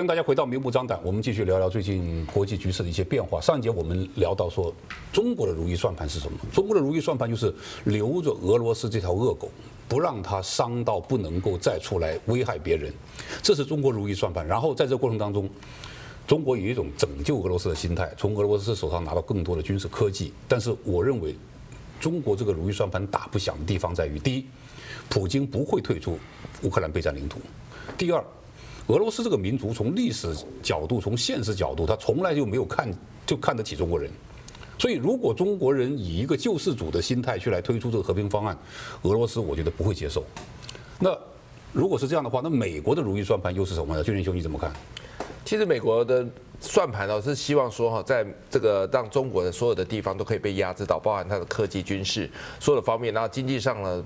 跟大家回到明目张胆，我们继续聊聊最近国际局势的一些变化。上一节我们聊到说，中国的如意算盘是什么？中国的如意算盘就是留着俄罗斯这条恶狗，不让它伤到不能够再出来危害别人，这是中国如意算盘。然后在这过程当中，中国有一种拯救俄罗斯的心态，从俄罗斯手上拿到更多的军事科技。但是我认为，中国这个如意算盘打不响的地方在于：第一，普京不会退出乌克兰备战领土；第二，俄罗斯这个民族从历史角度、从现实角度，他从来就没有看就看得起中国人。所以，如果中国人以一个救世主的心态去来推出这个和平方案，俄罗斯我觉得不会接受。那如果是这样的话，那美国的如意算盘又是什么呢？俊麟兄，你怎么看？其实美国的算盘呢，是希望说哈，在这个让中国的所有的地方都可以被压制到，包含它的科技、军事所有的方面，然后经济上呢。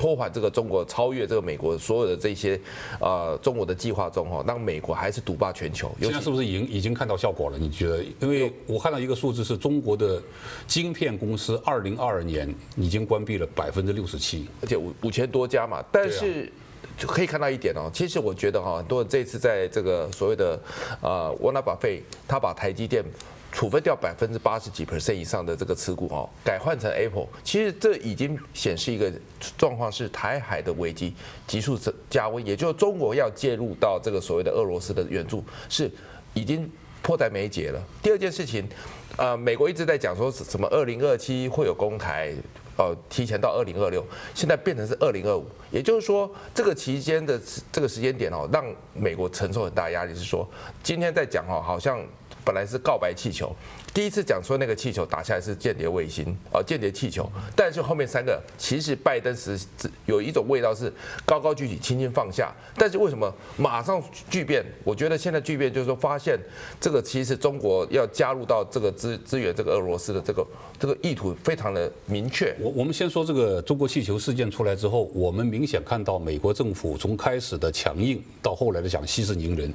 拖缓这个中国超越这个美国所有的这些，呃，中国的计划中哈，让美国还是独霸全球。现在是不是已经已经看到效果了？你觉得？因为我看到一个数字是中国的晶片公司，二零二二年已经关闭了百分之六十七，而且五五千多家嘛。但是就可以看到一点哦，其实我觉得哈，很多人这次在这个所谓的呃沃纳巴菲，他把台积电。处分掉百分之八十几 percent 以上的这个持股哦，改换成 Apple，其实这已经显示一个状况是台海的危机急速加温，也就是中国要介入到这个所谓的俄罗斯的援助是已经迫在眉睫了。第二件事情，呃，美国一直在讲说什么二零二七会有攻台，呃，提前到二零二六，现在变成是二零二五，也就是说这个期间的这个时间点哦，让美国承受很大压力，是说今天在讲哦，好像。本来是告白气球，第一次讲说那个气球打下来是间谍卫星，哦，间谍气球，但是后面三个其实拜登是有一种味道是高高举起，轻轻放下，但是为什么马上巨变？我觉得现在巨变就是说发现这个其实中国要加入到这个支支援这个俄罗斯的这个这个意图非常的明确。我我们先说这个中国气球事件出来之后，我们明显看到美国政府从开始的强硬到后来的讲息事宁人，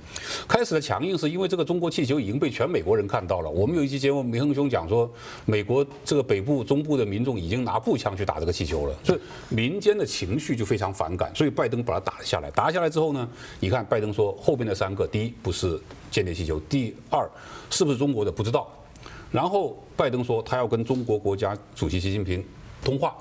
开始的强硬是因为这个中国气球已经被。全美国人看到了，我们有一期节目，明恒兄讲说，美国这个北部、中部的民众已经拿步枪去打这个气球了，所以民间的情绪就非常反感，所以拜登把它打了下来。打下来之后呢，你看拜登说后边的三个，第一不是间谍气球，第二是不是中国的不知道，然后拜登说他要跟中国国家主席习近平通话，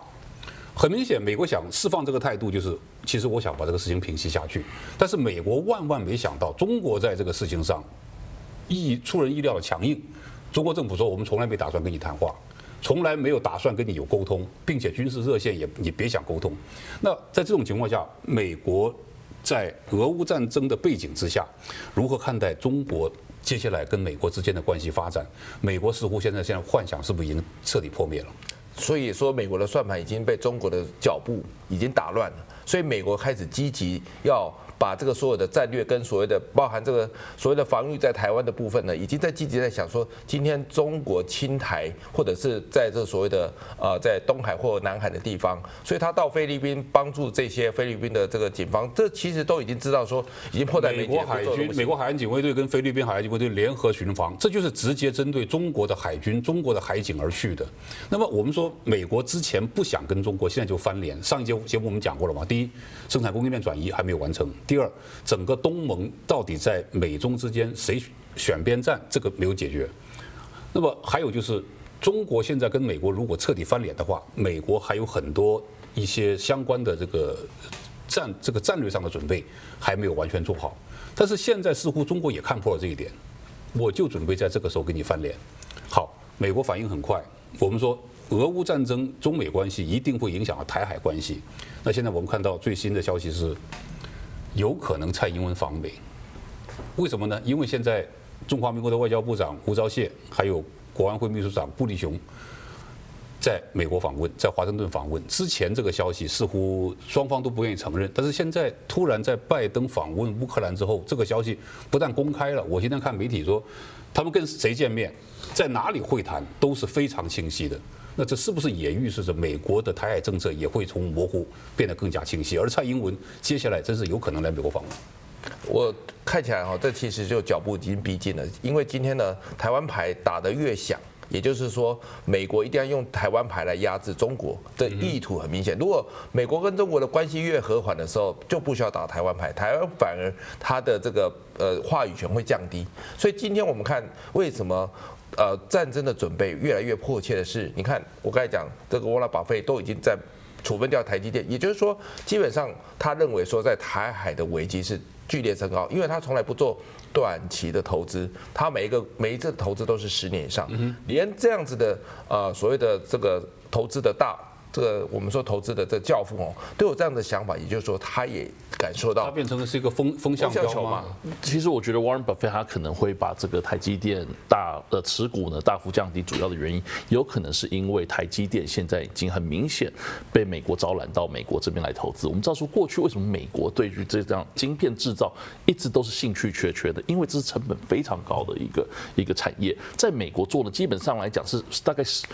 很明显，美国想释放这个态度，就是其实我想把这个事情平息下去，但是美国万万没想到，中国在这个事情上。意出人意料的强硬，中国政府说我们从来没打算跟你谈话，从来没有打算跟你有沟通，并且军事热线也也别想沟通。那在这种情况下，美国在俄乌战争的背景之下，如何看待中国接下来跟美国之间的关系发展？美国似乎现在现在幻想是不是已经彻底破灭了？所以说，美国的算盘已经被中国的脚步已经打乱了，所以美国开始积极要。把这个所有的战略跟所谓的包含这个所谓的防御在台湾的部分呢，已经在积极在想说，今天中国侵台或者是在这所谓的呃在东海或南海的地方，所以他到菲律宾帮助这些菲律宾的这个警方，这其实都已经知道说已经迫在眉睫。美国海军、美国海岸警卫队跟菲律宾海岸警卫队联合巡防，这就是直接针对中国的海军、中国的海警而去的。那么我们说，美国之前不想跟中国，现在就翻脸。上一节节目我们讲过了嘛？第一，生产供应链转移还没有完成。第二，整个东盟到底在美中之间谁选边站，这个没有解决。那么还有就是，中国现在跟美国如果彻底翻脸的话，美国还有很多一些相关的这个战这个战略上的准备还没有完全做好。但是现在似乎中国也看破了这一点，我就准备在这个时候跟你翻脸。好，美国反应很快，我们说俄乌战争中美关系一定会影响到台海关系。那现在我们看到最新的消息是。有可能蔡英文访美，为什么呢？因为现在中华民国的外交部长吴钊燮，还有国安会秘书长布立雄，在美国访问，在华盛顿访问。之前这个消息似乎双方都不愿意承认，但是现在突然在拜登访问乌克兰之后，这个消息不但公开了，我今天看媒体说，他们跟谁见面，在哪里会谈，都是非常清晰的。那这是不是也预示着美国的台海政策也会从模糊变得更加清晰？而蔡英文接下来真是有可能来美国访问。我看起来哈，这其实就脚步已经逼近了，因为今天呢，台湾牌打得越响。也就是说，美国一定要用台湾牌来压制中国的意图很明显。如果美国跟中国的关系越和缓的时候，就不需要打台湾牌，台湾反而它的这个呃话语权会降低。所以今天我们看为什么呃战争的准备越来越迫切的是，你看我刚才讲这个沃拉巴菲都已经在处分掉台积电，也就是说，基本上他认为说在台海的危机是剧烈升高，因为他从来不做。短期的投资，它每一个每一次投资都是十年以上，连这样子的呃所谓的这个投资的大。这个我们说投资的这个教父哦，都有这样的想法，也就是说，他也感受到，他变成的是一个风风向标嘛。其实我觉得 Warren Buffett 他可能会把这个台积电大的持股呢大幅降低，主要的原因有可能是因为台积电现在已经很明显被美国招揽到美国这边来投资。我们知道说过去为什么美国对于这样晶片制造一直都是兴趣缺缺的，因为这是成本非常高的一个一个产业，在美国做的基本上来讲是大概十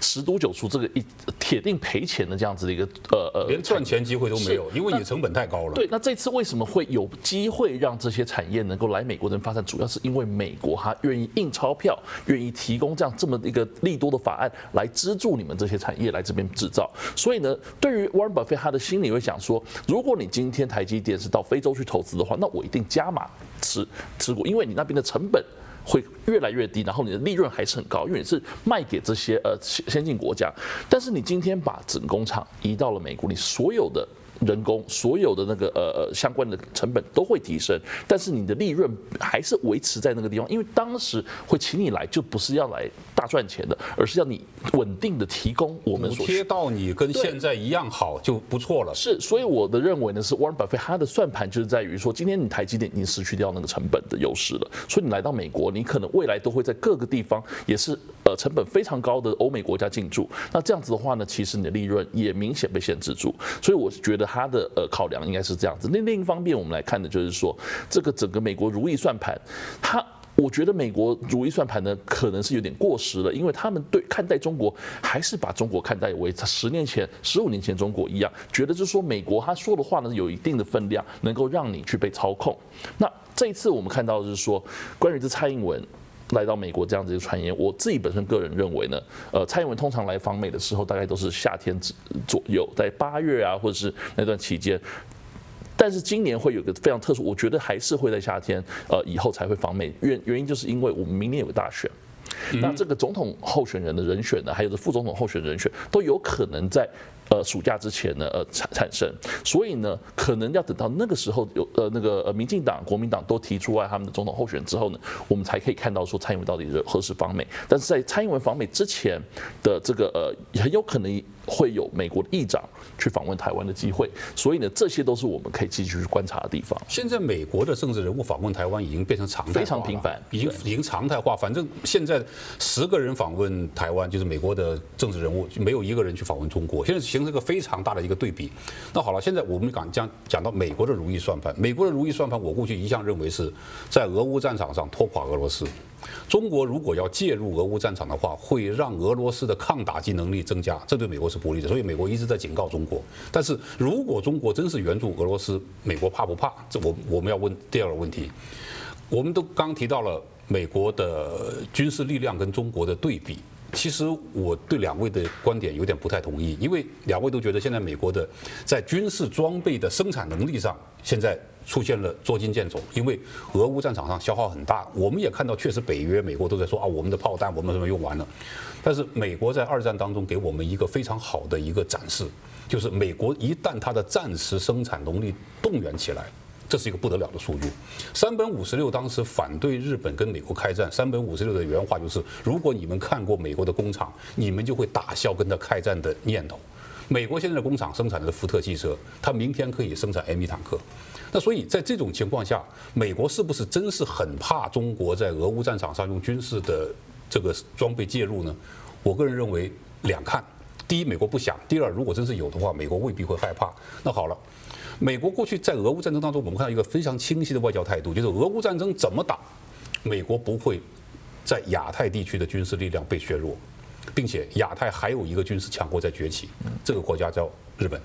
十赌九输，这个一 铁定。赔钱的这样子的一个呃呃，连赚钱机会都没有，因为你成本太高了。对，那这次为什么会有机会让这些产业能够来美国这边发展？主要是因为美国它愿意印钞票，愿意提供这样这么一个利多的法案来资助你们这些产业来这边制造。所以呢，对于 Warren Buffett 他的心里会想说，如果你今天台积电是到非洲去投资的话，那我一定加码持持股，因为你那边的成本。会越来越低，然后你的利润还是很高，因为你是卖给这些呃先进国家。但是你今天把整工厂移到了美国，你所有的。人工所有的那个呃呃相关的成本都会提升，但是你的利润还是维持在那个地方，因为当时会请你来就不是要来大赚钱的，而是要你稳定的提供我们所贴到你跟现在一样好就不错了。是，所以我的认为呢是 Warren Buffett 他的算盘就是在于说，今天你台积电已经失去掉那个成本的优势了，所以你来到美国，你可能未来都会在各个地方也是呃成本非常高的欧美国家进驻，那这样子的话呢，其实你的利润也明显被限制住，所以我觉得。他的呃考量应该是这样子。那另一方面，我们来看的就是说，这个整个美国如意算盘，他我觉得美国如意算盘呢，可能是有点过时了，因为他们对看待中国还是把中国看待为十年前、十五年前中国一样，觉得就是说美国他说的话呢，有一定的分量，能够让你去被操控。那这一次我们看到的是说，关于这蔡英文。来到美国这样子一个传言，我自己本身个人认为呢，呃，蔡英文通常来访美的时候，大概都是夏天左右，在八月啊，或者是那段期间。但是今年会有个非常特殊，我觉得还是会在夏天，呃，以后才会访美。原原因就是因为我们明年有个大选，那这个总统候选人的人选呢，还有这副总统候选人选，都有可能在。呃，暑假之前呢，呃产产生，所以呢，可能要等到那个时候有呃那个呃民进党、国民党都提出来他们的总统候选人之后呢，我们才可以看到说蔡英文到底是何时访美。但是在蔡英文访美之前的这个呃，很有可能会有美国的议长去访问台湾的机会，所以呢，这些都是我们可以继续去观察的地方。现在美国的政治人物访问台湾已经变成常态，非常频繁，已经已经常态化。反正现在十个人访问台湾，就是美国的政治人物，没有一个人去访问中国。现在形成一个非常大的一个对比。那好了，现在我们讲讲讲到美国的如意算盘，美国的如意算盘，我过去一向认为是在俄乌战场上拖垮俄罗斯。中国如果要介入俄乌战场的话，会让俄罗斯的抗打击能力增加，这对美国是不利的。所以美国一直在警告中国。但是如果中国真是援助俄罗斯，美国怕不怕？这我我们要问第二个问题。我们都刚提到了美国的军事力量跟中国的对比。其实我对两位的观点有点不太同意，因为两位都觉得现在美国的在军事装备的生产能力上现在出现了捉襟见肘，因为俄乌战场上消耗很大。我们也看到，确实北约、美国都在说啊，我们的炮弹我们什么用完了。但是美国在二战当中给我们一个非常好的一个展示，就是美国一旦它的战时生产能力动员起来。这是一个不得了的数据。山本五十六当时反对日本跟美国开战，山本五十六的原话就是：如果你们看过美国的工厂，你们就会打消跟他开战的念头。美国现在的工厂生产的福特汽车，它明天可以生产 M1 坦克。那所以在这种情况下，美国是不是真是很怕中国在俄乌战场上用军事的这个装备介入呢？我个人认为两看。第一，美国不想；第二，如果真是有的话，美国未必会害怕。那好了。美国过去在俄乌战争当中，我们看到一个非常清晰的外交态度，就是俄乌战争怎么打，美国不会在亚太地区的军事力量被削弱，并且亚太还有一个军事强国在崛起，这个国家叫日本。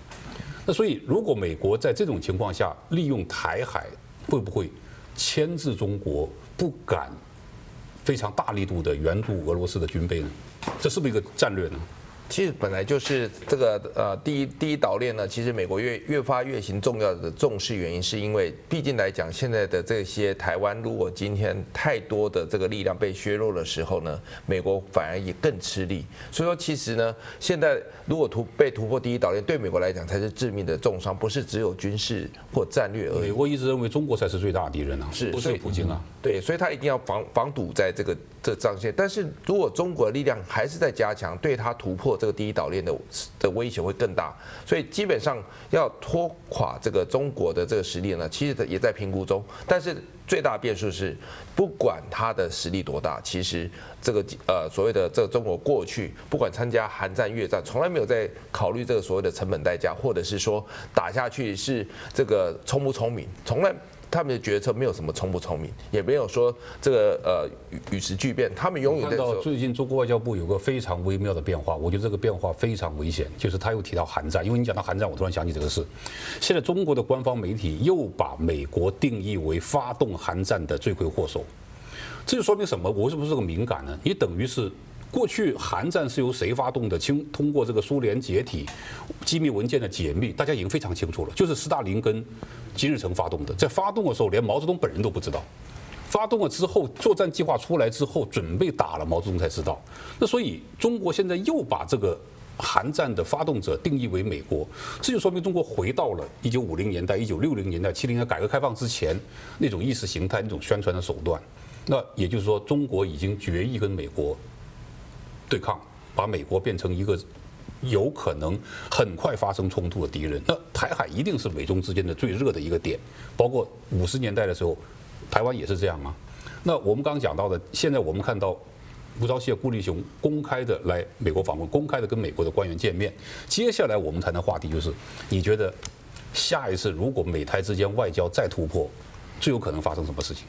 那所以，如果美国在这种情况下利用台海，会不会牵制中国不敢非常大力度的援助俄罗斯的军备呢？这是不是一个战略呢？其实本来就是这个呃，第一第一岛链呢，其实美国越越发越行重要的重视原因，是因为毕竟来讲，现在的这些台湾，如果今天太多的这个力量被削弱的时候呢，美国反而也更吃力。所以说，其实呢，现在如果突被突破第一岛链，对美国来讲才是致命的重伤，不是只有军事或战略而已。美国一直认为中国才是最大的敌人啊，是不是普京啊？对，所以他一定要防防堵在这个这个、战线。但是如果中国的力量还是在加强，对他突破这个第一岛链的的威胁会更大。所以基本上要拖垮这个中国的这个实力呢，其实也在评估中。但是最大变数是，不管他的实力多大，其实这个呃所谓的这个中国过去不管参加韩战、越战，从来没有在考虑这个所谓的成本代价，或者是说打下去是这个聪不聪明，从来。他们的决策没有什么聪不聪明，也没有说这个呃与与时俱变。他们永远看到最近中国外交部有个非常微妙的变化，我觉得这个变化非常危险。就是他又提到韩战，因为你讲到韩战，我突然想起这个事。现在中国的官方媒体又把美国定义为发动韩战的罪魁祸首，这就说明什么？我是不是这个敏感呢？你等于是。过去韩战是由谁发动的？经通过这个苏联解体、机密文件的解密，大家已经非常清楚了，就是斯大林跟金日成发动的。在发动的时候，连毛泽东本人都不知道。发动了之后，作战计划出来之后，准备打了，毛泽东才知道。那所以，中国现在又把这个韩战的发动者定义为美国，这就说明中国回到了一九五零年代、一九六零年代、七零年代改革开放之前那种意识形态、那种宣传的手段。那也就是说，中国已经决意跟美国。对抗，把美国变成一个有可能很快发生冲突的敌人。那台海一定是美中之间的最热的一个点，包括五十年代的时候，台湾也是这样吗？那我们刚刚讲到的，现在我们看到吴钊燮、顾立雄公开的来美国访问，公开的跟美国的官员见面。接下来我们谈的话题就是，你觉得下一次如果美台之间外交再突破，最有可能发生什么事情？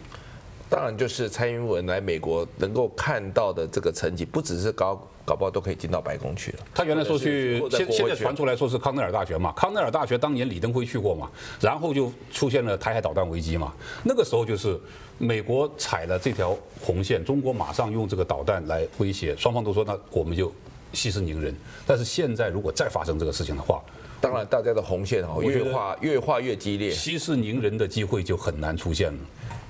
当然，就是蔡英文来美国能够看到的这个成绩，不只是高，搞不好都可以进到白宫去了。他原来说去，现现在传出来说是康奈尔大学嘛，康奈尔大学当年李登辉去过嘛，然后就出现了台海导弹危机嘛。那个时候就是美国踩了这条红线，中国马上用这个导弹来威胁，双方都说那我们就息事宁人。但是现在如果再发生这个事情的话，当然大家的红线哦越画越画越激烈，息事宁人的机会就很难出现了。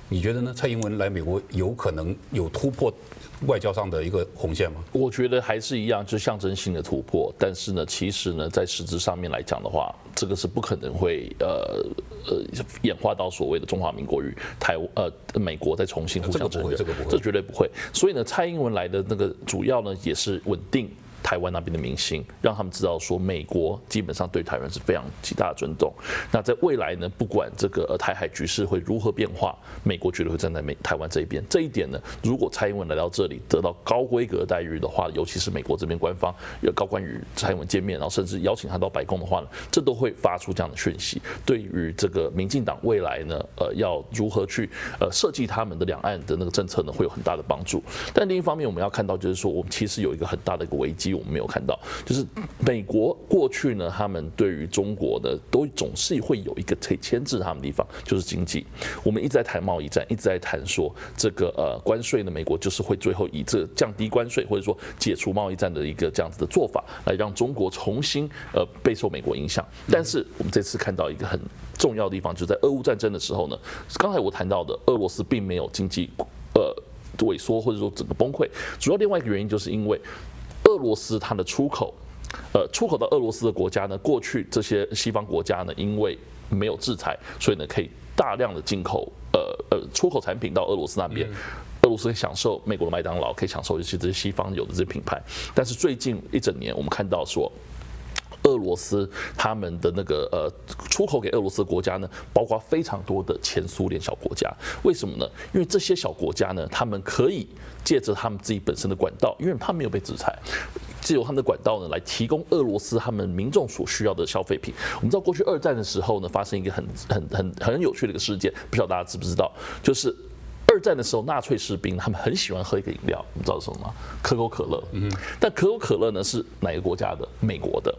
你觉得呢？蔡英文来美国有可能有突破外交上的一个红线吗？我觉得还是一样，就象征性的突破。但是呢，其实呢，在实质上面来讲的话，这个是不可能会呃呃演化到所谓的中华民国与台呃美国再重新互相承认，这个不会，这绝对不会。所以呢，蔡英文来的那个主要呢，也是稳定。台湾那边的明星，让他们知道说，美国基本上对台湾是非常极大的尊重。那在未来呢，不管这个台海局势会如何变化，美国绝对会站在美台湾这一边。这一点呢，如果蔡英文来到这里得到高规格待遇的话，尤其是美国这边官方有高官与蔡英文见面，然后甚至邀请他到白宫的话呢，这都会发出这样的讯息。对于这个民进党未来呢，呃，要如何去呃设计他们的两岸的那个政策呢，会有很大的帮助。但另一方面，我们要看到就是说，我们其实有一个很大的一个危机。我们没有看到，就是美国过去呢，他们对于中国的都总是会有一个可以牵制他们的地方，就是经济。我们一直在谈贸易战，一直在谈说这个呃关税呢，美国就是会最后以这降低关税或者说解除贸易战的一个这样子的做法，来让中国重新呃备受美国影响。但是我们这次看到一个很重要的地方，就是在俄乌战争的时候呢，刚才我谈到的俄罗斯并没有经济呃萎缩或者说整个崩溃，主要另外一个原因就是因为。俄罗斯它的出口，呃，出口到俄罗斯的国家呢，过去这些西方国家呢，因为没有制裁，所以呢，可以大量的进口，呃呃，出口产品到俄罗斯那边，俄罗斯可以享受美国的麦当劳，可以享受一些这些西方有的这些品牌。但是最近一整年，我们看到说。俄罗斯他们的那个呃出口给俄罗斯国家呢，包括非常多的前苏联小国家。为什么呢？因为这些小国家呢，他们可以借着他们自己本身的管道，因为他们没有被制裁，借由他们的管道呢，来提供俄罗斯他们民众所需要的消费品。我们知道过去二战的时候呢，发生一个很很很很有趣的一个事件，不知道大家知不知道？就是。二战的时候，纳粹士兵他们很喜欢喝一个饮料，你知道是什么吗？可口可乐。嗯，但可口可乐呢是哪个国家的？美国的。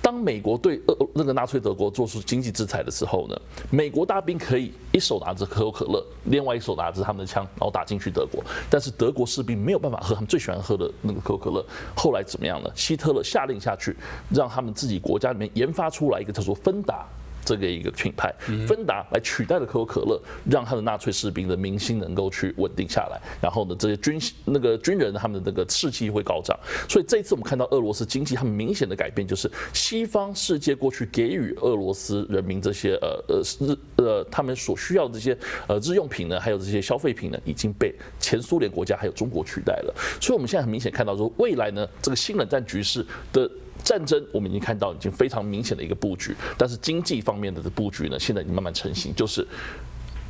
当美国对呃那个纳粹德国做出经济制裁的时候呢，美国大兵可以一手拿着可口可乐，另外一手拿着他们的枪，然后打进去德国。但是德国士兵没有办法喝他们最喜欢喝的那个可口可乐。后来怎么样呢？希特勒下令下去，让他们自己国家里面研发出来一个叫做芬达。这个一个品牌，芬达来取代了可口可乐，让他的纳粹士兵的民心能够去稳定下来。然后呢，这些军那个军人他们的那个士气会高涨。所以这一次我们看到俄罗斯经济很明显的改变，就是西方世界过去给予俄罗斯人民这些呃呃日呃他们所需要的这些呃日用品呢，还有这些消费品呢，已经被前苏联国家还有中国取代了。所以我们现在很明显看到说，未来呢，这个新冷战局势的。战争我们已经看到已经非常明显的一个布局，但是经济方面的布局呢，现在已经慢慢成型，就是。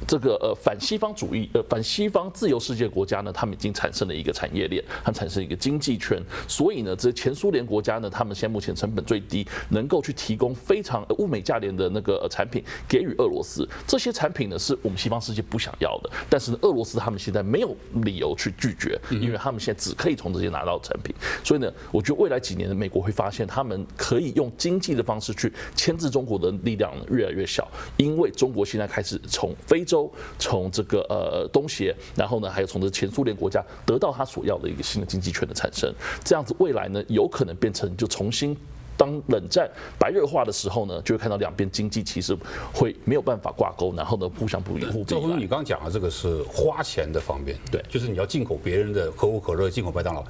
这个呃反西方主义呃反西方自由世界国家呢，他们已经产生了一个产业链，它产生一个经济圈，所以呢，这前苏联国家呢，他们现在目前成本最低，能够去提供非常物美价廉的那个产品给予俄罗斯。这些产品呢，是我们西方世界不想要的，但是呢，俄罗斯他们现在没有理由去拒绝，因为他们现在只可以从这些拿到产品。所以呢，我觉得未来几年的美国会发现，他们可以用经济的方式去牵制中国的力量越来越小，因为中国现在开始从非洲从这个呃东协，然后呢，还有从这前苏联国家得到他所要的一个新的经济圈的产生，这样子未来呢，有可能变成就重新。当冷战白热化的时候呢，就会看到两边经济其实会没有办法挂钩，然后呢，互相不互补。赵辉，你刚刚讲的这个是花钱的方面，对，就是你要进口别人的可口可乐，进口麦当劳，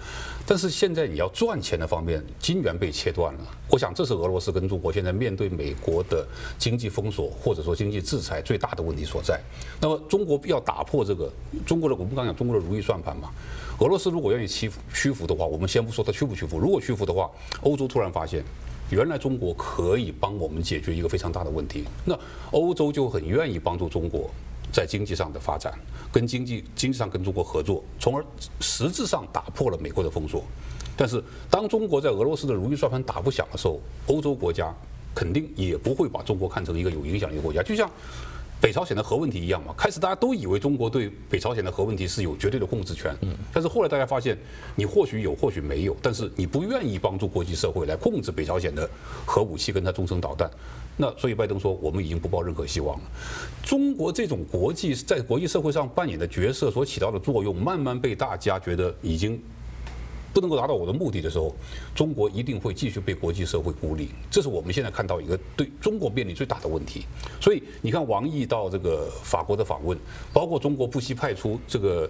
但是现在你要赚钱的方面，金元被切断了。我想这是俄罗斯跟中国现在面对美国的经济封锁或者说经济制裁最大的问题所在。那么中国要打破这个中国的，我们刚讲中国的如意算盘嘛，俄罗斯如果愿意屈服屈服的话，我们先不说他屈不屈服，如果屈服的话，欧洲突然发现。原来中国可以帮我们解决一个非常大的问题，那欧洲就很愿意帮助中国在经济上的发展，跟经济经济上跟中国合作，从而实质上打破了美国的封锁。但是当中国在俄罗斯的如意算盘打不响的时候，欧洲国家肯定也不会把中国看成一个有影响力的国家，就像。北朝鲜的核问题一样嘛，开始大家都以为中国对北朝鲜的核问题是有绝对的控制权，但是后来大家发现，你或许有，或许没有，但是你不愿意帮助国际社会来控制北朝鲜的核武器跟它中程导弹，那所以拜登说，我们已经不抱任何希望了。中国这种国际在国际社会上扮演的角色所起到的作用，慢慢被大家觉得已经。不能够达到我的目的的时候，中国一定会继续被国际社会孤立。这是我们现在看到一个对中国面临最大的问题。所以你看，王毅到这个法国的访问，包括中国不惜派出这个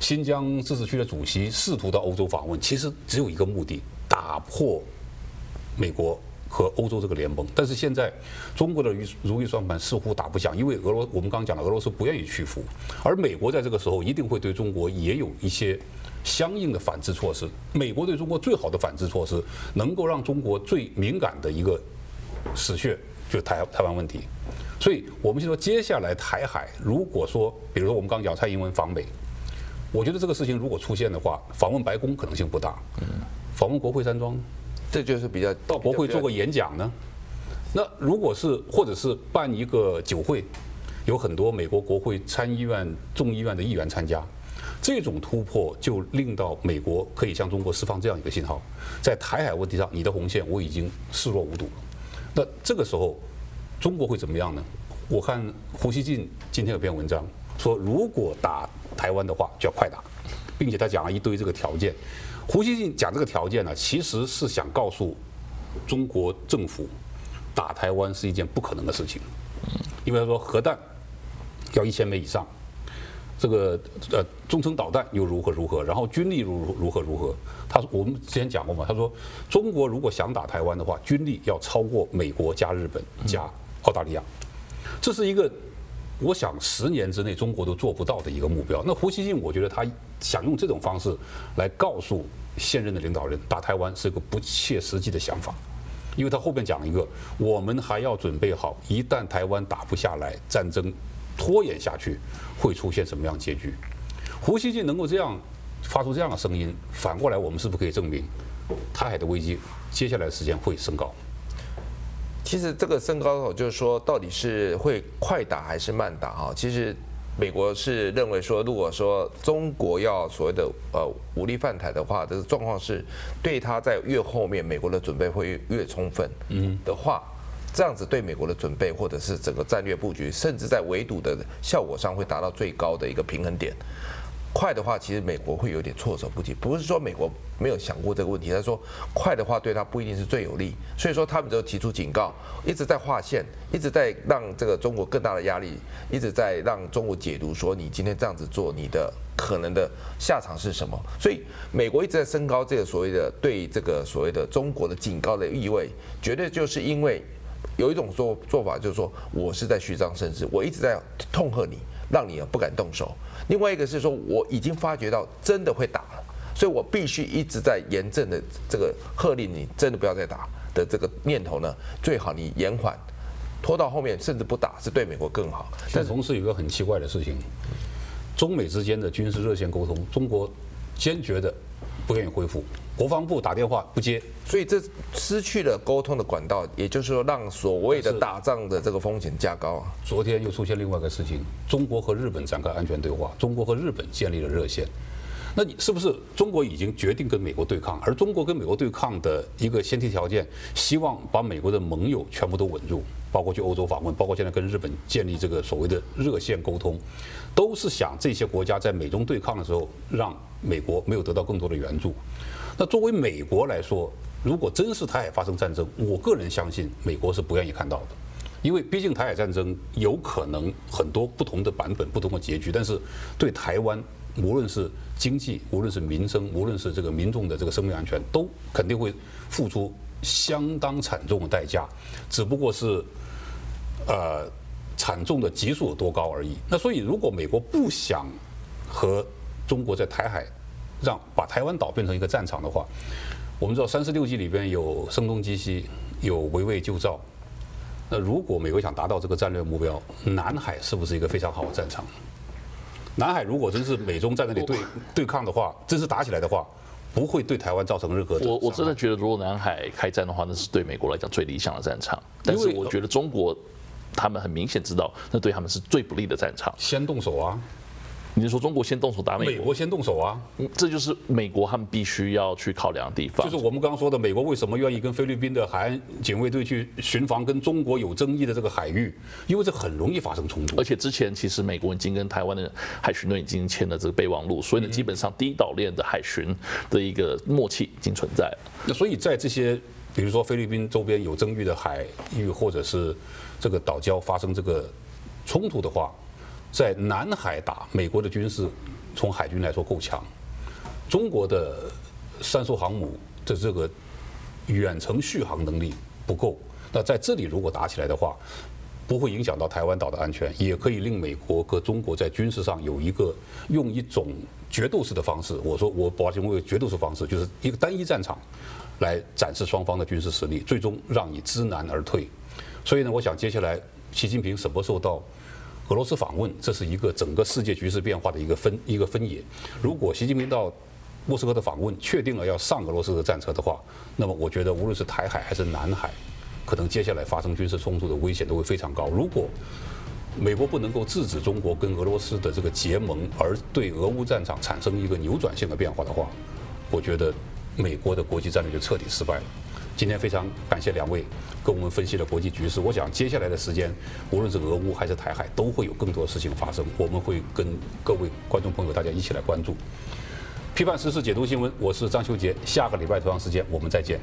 新疆自治区的主席试图到欧洲访问，其实只有一个目的：打破美国和欧洲这个联盟。但是现在中国的如意算盘似乎打不响，因为俄罗我们刚刚讲了，俄罗斯不愿意屈服，而美国在这个时候一定会对中国也有一些。相应的反制措施，美国对中国最好的反制措施，能够让中国最敏感的一个死穴，就是台台湾问题。所以，我们就说，接下来台海，如果说，比如说我们刚讲蔡英文访美，我觉得这个事情如果出现的话，访问白宫可能性不大。嗯。访问国会山庄，这就是比较到国会做个演讲呢。那如果是或者是办一个酒会，有很多美国国会参议院、众议院的议员参加。这种突破就令到美国可以向中国释放这样一个信号，在台海问题上，你的红线我已经视若无睹了。那这个时候，中国会怎么样呢？我看胡锡进今天有篇文章说，如果打台湾的话，就要快打，并且他讲了一堆这个条件。胡锡进讲这个条件呢，其实是想告诉中国政府，打台湾是一件不可能的事情，因为他说核弹要一千枚以上。这个呃，中程导弹又如何如何，然后军力如如何如何？他说我们之前讲过嘛，他说中国如果想打台湾的话，军力要超过美国加日本加澳大利亚，这是一个我想十年之内中国都做不到的一个目标。那胡锡进我觉得他想用这种方式来告诉现任的领导人，打台湾是个不切实际的想法，因为他后面讲了一个，我们还要准备好，一旦台湾打不下来，战争。拖延下去会出现什么样结局？胡锡进能够这样发出这样的声音，反过来我们是不是可以证明台海的危机接下来的时间会升高？其实这个升高就是说，到底是会快打还是慢打啊？其实美国是认为说，如果说中国要所谓的呃武力犯台的话，这个状况是对他在越后面美国的准备会越充分，嗯的话，这样子对美国的准备或者是整个战略布局，甚至在围堵的效果上会达到最高的一个平衡点。快的话，其实美国会有点措手不及。不是说美国没有想过这个问题，他说快的话对他不一定是最有利。所以说他们就提出警告，一直在划线，一直在让这个中国更大的压力，一直在让中国解读说你今天这样子做，你的可能的下场是什么。所以美国一直在升高这个所谓的对这个所谓的中国的警告的意味，绝对就是因为有一种做做法，就是说我是在虚张声势，我一直在痛恨你，让你不敢动手。另外一个是说，我已经发觉到真的会打了，所以我必须一直在严正的这个喝令你真的不要再打的这个念头呢，最好你延缓，拖到后面甚至不打是对美国更好。但同时有一个很奇怪的事情，中美之间的军事热线沟通，中国坚决的不愿意恢复。国防部打电话不接，所以这失去了沟通的管道，也就是说让所谓的打仗的这个风险加高啊。昨天又出现另外一个事情，中国和日本展开安全对话，中国和日本建立了热线。那你是不是中国已经决定跟美国对抗？而中国跟美国对抗的一个先提条件，希望把美国的盟友全部都稳住，包括去欧洲访问，包括现在跟日本建立这个所谓的热线沟通，都是想这些国家在美中对抗的时候，让美国没有得到更多的援助。那作为美国来说，如果真是台海发生战争，我个人相信美国是不愿意看到的，因为毕竟台海战争有可能很多不同的版本、不同的结局，但是对台湾无论是经济、无论是民生、无论是这个民众的这个生命安全，都肯定会付出相当惨重的代价，只不过是呃惨重的级数有多高而已。那所以，如果美国不想和中国在台海，让把台湾岛变成一个战场的话，我们知道三十六计里边有声东击西，有围魏救赵。那如果美国想达到这个战略目标，南海是不是一个非常好的战场？南海如果真是美中在那里对对抗的话，真是打起来的话，不会对台湾造成任何。我我真的觉得，如果南海开战的话，那是对美国来讲最理想的战场。但是我觉得中国他们很明显知道，那对他们是最不利的战场。先动手啊！你是说中国先动手打美国？美国先动手啊！这就是美国他们必须要去考量的地方。就是我们刚刚说的，美国为什么愿意跟菲律宾的海岸警卫队去巡防跟中国有争议的这个海域？因为这很容易发生冲突。而且之前其实美国已经跟台湾的海巡队已经签了这个备忘录，所以呢，基本上第一岛链的海巡的一个默契已经存在了。那所以在这些比如说菲律宾周边有争议的海域或者是这个岛礁发生这个冲突的话，在南海打美国的军事，从海军来说够强，中国的三艘航母的这个远程续航能力不够。那在这里如果打起来的话，不会影响到台湾岛的安全，也可以令美国和中国在军事上有一个用一种决斗式的方式。我说我保证为决斗式方式，就是一个单一战场来展示双方的军事实力，最终让你知难而退。所以呢，我想接下来习近平什么时候到？俄罗斯访问，这是一个整个世界局势变化的一个分一个分野。如果习近平到莫斯科的访问确定了要上俄罗斯的战车的话，那么我觉得无论是台海还是南海，可能接下来发生军事冲突的危险都会非常高。如果美国不能够制止中国跟俄罗斯的这个结盟，而对俄乌战场产生一个扭转性的变化的话，我觉得美国的国际战略就彻底失败了。今天非常感谢两位跟我们分析了国际局势。我想接下来的时间，无论是俄乌还是台海，都会有更多事情发生。我们会跟各位观众朋友大家一起来关注。批判时事，解读新闻，我是张修杰。下个礼拜同样时间我们再见。